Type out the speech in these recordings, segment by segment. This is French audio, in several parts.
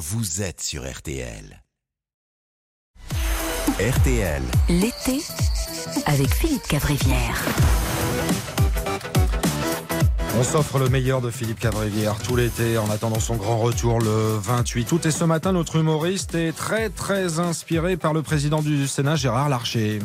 vous êtes sur RTL. RTL. L'été avec Philippe Cavrivière. On s'offre le meilleur de Philippe Cavrivière tout l'été en attendant son grand retour le 28 août. Et ce matin, notre humoriste est très très inspiré par le président du Sénat, Gérard Larcher.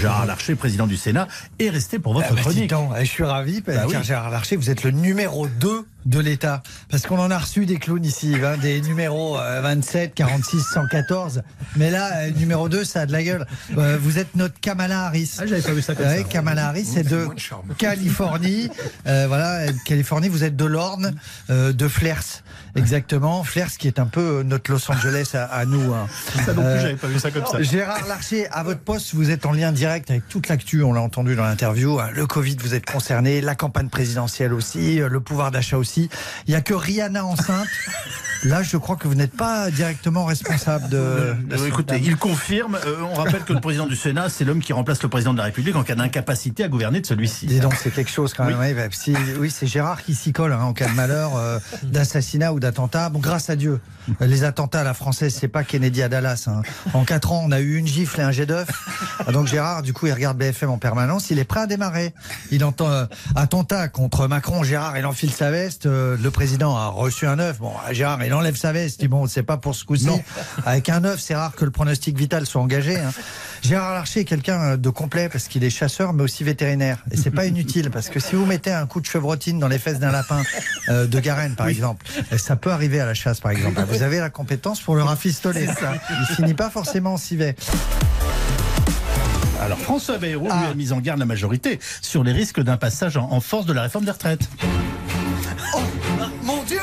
Gérard Larcher, président du Sénat, est resté pour votre Ah bah, chronique. donc, je suis ravi, parce Bah oui. Gérard Larcher, vous êtes le numéro 2 de l'État. Parce qu'on en a reçu des clowns ici, hein, des numéros euh, 27, 46, 114. Mais là, euh, numéro 2, ça a de la gueule. Euh, vous êtes notre Kamala Harris. Ah, j'avais pas vu ça comme Ouais, ça. Kamala Harris, c'est de Californie. Euh, voilà, Californie, vous êtes de l'Orne, euh, de Flers. Exactement. Flers qui est un peu notre Los Angeles à, à nous. hein. Ça non plus, Euh, j'avais pas vu ça comme ça. Gérard Larcher, à votre poste, vous êtes en lien direct avec toute l'actu, on l'a entendu dans l'interview. hein. Le Covid, vous êtes concerné, la campagne présidentielle aussi, euh, le pouvoir d'achat aussi. Il n'y a que Rihanna enceinte. Là, je crois que vous n'êtes pas directement responsable de. de Euh, écoutez, il confirme. euh, on rappelle que le président du Sénat, c'est l'homme qui remplace le président de la République en cas d'incapacité à gouverner de celui-ci. Dis donc, c'est quelque chose quand même. Oui, si- oui, c'est Gérard qui s'y colle hein, en cas de malheur, euh, d'assassinat ou d'attentat. Bon, grâce à Dieu, les attentats à la française, c'est pas Kennedy à Dallas. hein. En quatre ans, on a eu une gifle et un jet d'œuf. Ah, Donc Gérard, du coup, il regarde BFM en permanence. Il est prêt à démarrer. Il entend euh, attentat contre Macron. Gérard, il enfile sa veste. euh, le président a reçu un œuf. Bon, Gérard, il enlève sa veste. Il dit bon, c'est pas pour ce coup-ci. Avec un œuf, c'est rare que le pronostic vital soit engagé. hein. Gérard Larcher est quelqu'un de complet parce qu'il est chasseur mais aussi vétérinaire. Et c'est pas inutile parce que si vous mettez un coup de chevrotine dans les fesses d'un lapin euh, de Garenne par exemple, ça peut arriver à la chasse par exemple. Vous avez la compétence pour le rafistoler. Il finit pas forcément en civet. Alors François Bayrou Ah. lui a mis en garde la majorité sur les risques d'un passage en, en force de la réforme des retraites. Oh, mon Dieu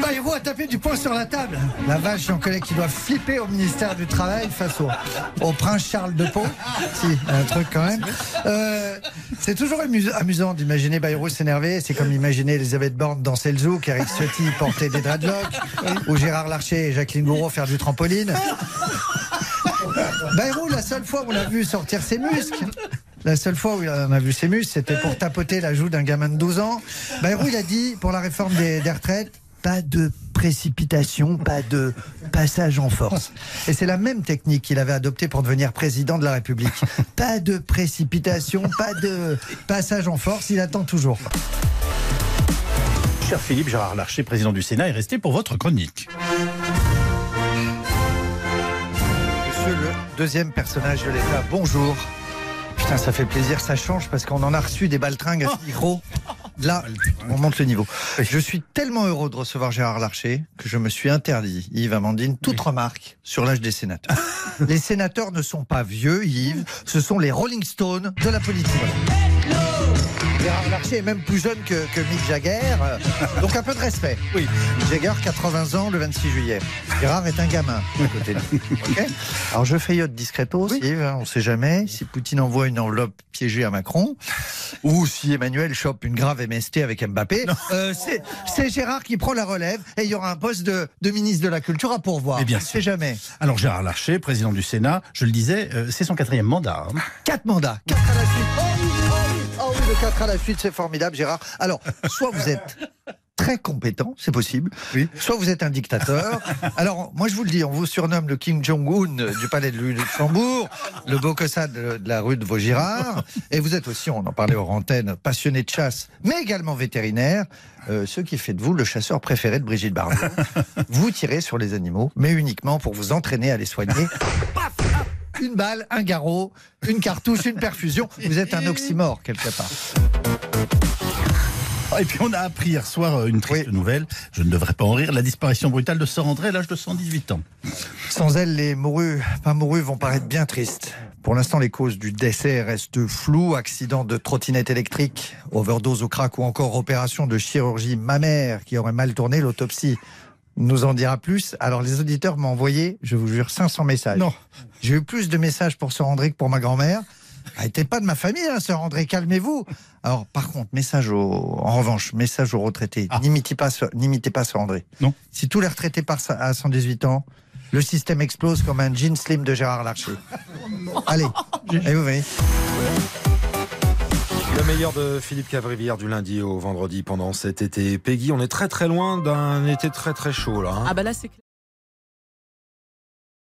Bayrou a tapé du poing sur la table. La vache, j'en connais qui doit flipper au ministère du Travail face au, au prince Charles de Pau. Si, un truc quand même. Euh, c'est toujours amus- amusant d'imaginer Bayrou s'énerver. C'est comme imaginer Elisabeth Borne danser le zouk, Eric Ciotti porter des dreadlocks, ou Gérard Larcher et Jacqueline Gouraud faire du trampoline. Bayrou, la seule fois où on a vu sortir ses muscles, la seule fois où on a vu ses muscles, c'était pour tapoter la joue d'un gamin de 12 ans. Bayrou, il a dit, pour la réforme des, des retraites, pas de précipitation, pas de passage en force. Et c'est la même technique qu'il avait adoptée pour devenir président de la République. Pas de précipitation, pas de passage en force, il attend toujours. Cher Philippe, Gérard Larcher, président du Sénat, est resté pour votre chronique. Deuxième personnage de l'État, bonjour. Putain, ça fait plaisir, ça change parce qu'on en a reçu des baltringues à ce micro. Là, on monte le niveau. Je suis tellement heureux de recevoir Gérard Larcher que je me suis interdit, Yves Amandine, toute remarque sur l'âge des sénateurs. Les sénateurs ne sont pas vieux, Yves, ce sont les Rolling Stones de la politique. Larcher est même plus jeune que, que Mick Jagger, euh, donc un peu de respect. Oui. Mick Jagger, 80 ans le 26 juillet. Gérard est un gamin à côté de lui. Ok Alors je feuillote discretos, Yves, hein, on ne sait jamais. Si Poutine envoie une enveloppe piégée à Macron, ou si Emmanuel chope une grave MST avec Mbappé, euh, c'est- Gérard qui prend la relève et il y aura un poste de, de ministre de la Culture à pourvoir. Bien on ne sait jamais. Alors Gérard Larcher, président du Sénat, je le disais, euh, c'est son quatrième mandat. hein. Quatre mandats, quatre à la suite. Oh oui, oui, oui, le 4 à la suite, c'est formidable, Gérard. Alors, soit vous êtes très compétent, c'est possible, soit vous êtes un dictateur. Alors, moi je vous le dis, on vous surnomme le Kim Jong-un du palais de Luxembourg, le Bocossa de, de la rue de Vaugirard, et vous êtes aussi, on en parlait aux antennes, passionné de chasse, mais également vétérinaire, euh, ce qui fait de vous le chasseur préféré de Brigitte Bardot. Vous tirez sur les animaux, mais uniquement pour vous entraîner à les soigner. Une balle, un garrot, une cartouche, une perfusion. Vous êtes un oxymore quelque part. Ah, Et puis on a appris hier soir euh, une triste nouvelle, je ne devrais pas en rire, la disparition brutale de Sœur André à l'âge de 118 ans. Sans elle, les mourus, pas mourus, vont paraître bien tristes. Pour l'instant, les causes du décès restent floues. Accident de trottinette électrique, overdose au crack ou encore opération de chirurgie mammaire qui aurait mal tourné. L'autopsie nous en dira plus. Alors, les auditeurs m'ont envoyé, je vous jure, 500 messages. Non. J'ai eu plus de messages pour Sœur André que pour ma grand-mère. Elle n'était pas de ma famille, hein, Sœur André, calmez-vous. Alors, par contre, message au, en revanche, message aux retraités. N'imitez pas, n'imitez pas Sœur André. Non. Si tous les retraités partent à 118 ans, le système explose comme un jean slim de Gérard Larcher. Allez, et vous voyez. Le meilleur de Philippe Cavrivière du lundi au vendredi pendant cet été. Peggy, on est très très loin d'un été très très chaud là. hein. Ah bah là c'est.